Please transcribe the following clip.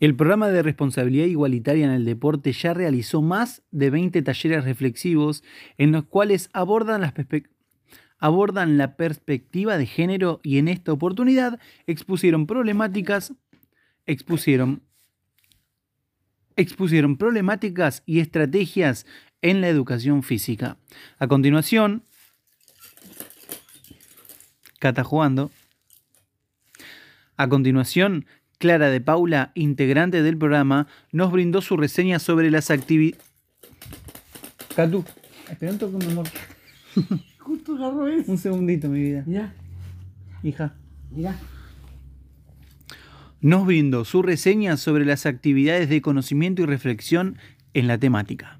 El programa de responsabilidad igualitaria en el deporte ya realizó más de 20 talleres reflexivos en los cuales abordan, las abordan la perspectiva de género y en esta oportunidad expusieron problemáticas, expusieron, expusieron problemáticas y estrategias en la educación física. A continuación, Cata jugando. A continuación, Clara de Paula, integrante del programa, nos brindó su reseña sobre las actividades. Catu, espera un toque, mi amor. Justo agarró eso. Un segundito, mi vida. Mirá, Hija. mirá. Nos brindó su reseña sobre las actividades de conocimiento y reflexión en la temática.